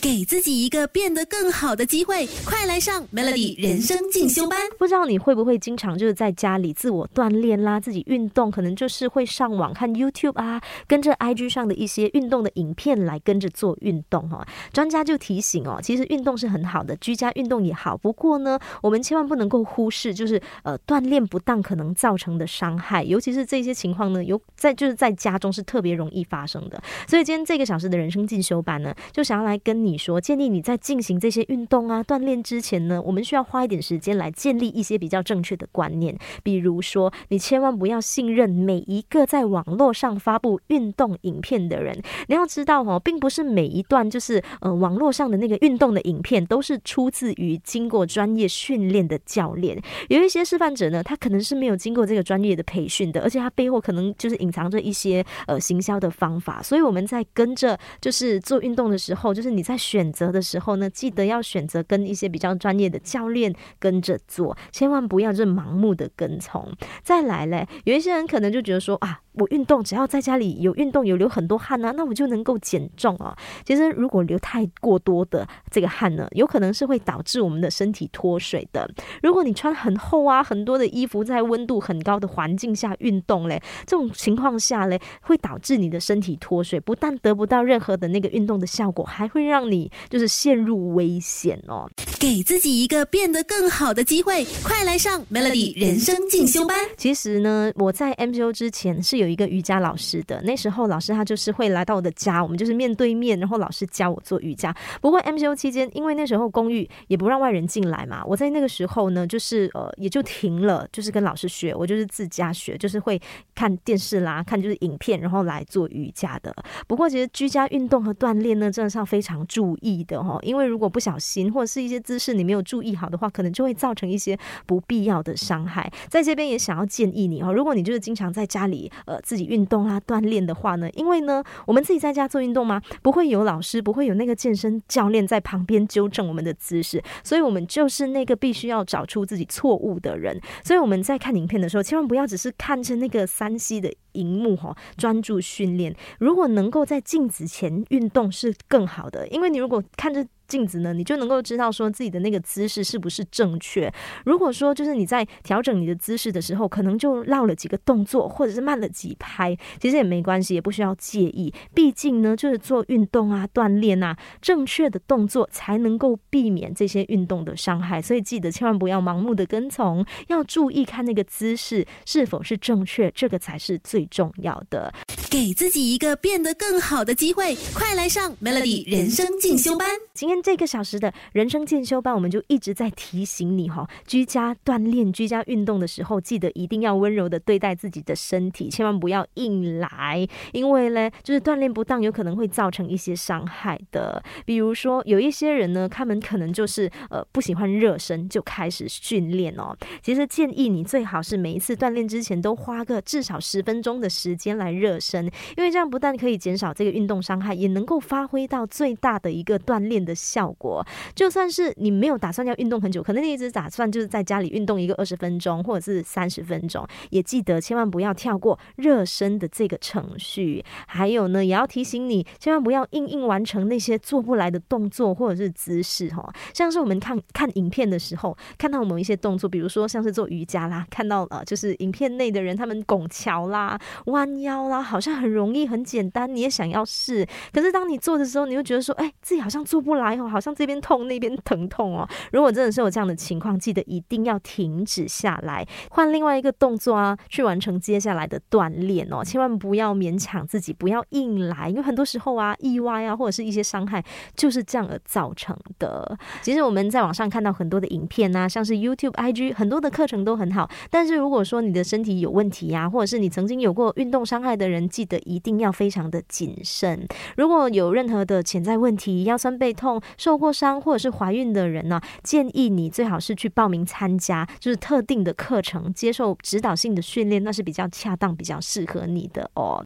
给自己一个变得更好的机会，快来上 Melody 人生进修班。不知道你会不会经常就是在家里自我锻炼啦，自己运动，可能就是会上网看 YouTube 啊，跟着 IG 上的一些运动的影片来跟着做运动哈。专家就提醒哦，其实运动是很好的，居家运动也好。不过呢，我们千万不能够忽视，就是呃锻炼不当可能造成的伤害，尤其是这些情况呢，有在就是在家中是特别容易发生的。所以今天这个小时的人生进修班呢，就想要来跟你。你说建议你在进行这些运动啊锻炼之前呢，我们需要花一点时间来建立一些比较正确的观念。比如说，你千万不要信任每一个在网络上发布运动影片的人。你要知道哦，并不是每一段就是呃网络上的那个运动的影片都是出自于经过专业训练的教练。有一些示范者呢，他可能是没有经过这个专业的培训的，而且他背后可能就是隐藏着一些呃行销的方法。所以我们在跟着就是做运动的时候，就是你在。选择的时候呢，记得要选择跟一些比较专业的教练跟着做，千万不要就盲目的跟从。再来嘞，有一些人可能就觉得说啊。我运动只要在家里有运动有流很多汗呢，那我就能够减重啊。其实如果流太过多的这个汗呢，有可能是会导致我们的身体脱水的。如果你穿很厚啊很多的衣服，在温度很高的环境下运动嘞，这种情况下嘞，会导致你的身体脱水，不但得不到任何的那个运动的效果，还会让你就是陷入危险哦。给自己一个变得更好的机会，快来上 Melody 人生进修班。其实呢，我在 MCO 之前是有一个瑜伽老师的，那时候老师他就是会来到我的家，我们就是面对面，然后老师教我做瑜伽。不过 MCO 期间，因为那时候公寓也不让外人进来嘛，我在那个时候呢，就是呃也就停了，就是跟老师学，我就是自家学，就是会看电视啦，看就是影片，然后来做瑜伽的。不过其实居家运动和锻炼呢，真的是要非常注意的哈，因为如果不小心或者是一些。姿势你没有注意好的话，可能就会造成一些不必要的伤害。在这边也想要建议你哦，如果你就是经常在家里呃自己运动啊锻炼的话呢，因为呢我们自己在家做运动吗？不会有老师，不会有那个健身教练在旁边纠正我们的姿势，所以我们就是那个必须要找出自己错误的人。所以我们在看影片的时候，千万不要只是看着那个三 C 的荧幕哈，专注训练。如果能够在镜子前运动是更好的，因为你如果看着。镜子呢，你就能够知道说自己的那个姿势是不是正确。如果说就是你在调整你的姿势的时候，可能就落了几个动作，或者是慢了几拍，其实也没关系，也不需要介意。毕竟呢，就是做运动啊、锻炼啊，正确的动作才能够避免这些运动的伤害。所以记得千万不要盲目的跟从，要注意看那个姿势是否是正确，这个才是最最重要的。给自己一个变得更好的机会，快来上 Melody 人生进修班。今天这个小时的人生进修班，我们就一直在提醒你哈，居家锻炼、居家运动的时候，记得一定要温柔的对待自己的身体，千万不要硬来，因为呢，就是锻炼不当，有可能会造成一些伤害的。比如说，有一些人呢，他们可能就是呃不喜欢热身，就开始训练哦。其实建议你最好是每一次锻炼之前都花个至少十分钟的时间来热身。因为这样不但可以减少这个运动伤害，也能够发挥到最大的一个锻炼的效果。就算是你没有打算要运动很久，可能你一直打算就是在家里运动一个二十分钟或者是三十分钟，也记得千万不要跳过热身的这个程序。还有呢，也要提醒你，千万不要硬硬完成那些做不来的动作或者是姿势哈。像是我们看看影片的时候，看到某一些动作，比如说像是做瑜伽啦，看到呃就是影片内的人他们拱桥啦、弯腰啦，好像。很容易，很简单，你也想要试，可是当你做的时候，你又觉得说，哎，自己好像做不来哦，好像这边痛那边疼痛哦。如果真的是有这样的情况，记得一定要停止下来，换另外一个动作啊，去完成接下来的锻炼哦。千万不要勉强自己，不要硬来，因为很多时候啊，意外啊，或者是一些伤害就是这样而造成的。其实我们在网上看到很多的影片啊，像是 YouTube、IG，很多的课程都很好，但是如果说你的身体有问题呀，或者是你曾经有过运动伤害的人，记得一定要非常的谨慎。如果有任何的潜在问题，腰酸背痛、受过伤或者是怀孕的人呢，建议你最好是去报名参加，就是特定的课程，接受指导性的训练，那是比较恰当、比较适合你的哦。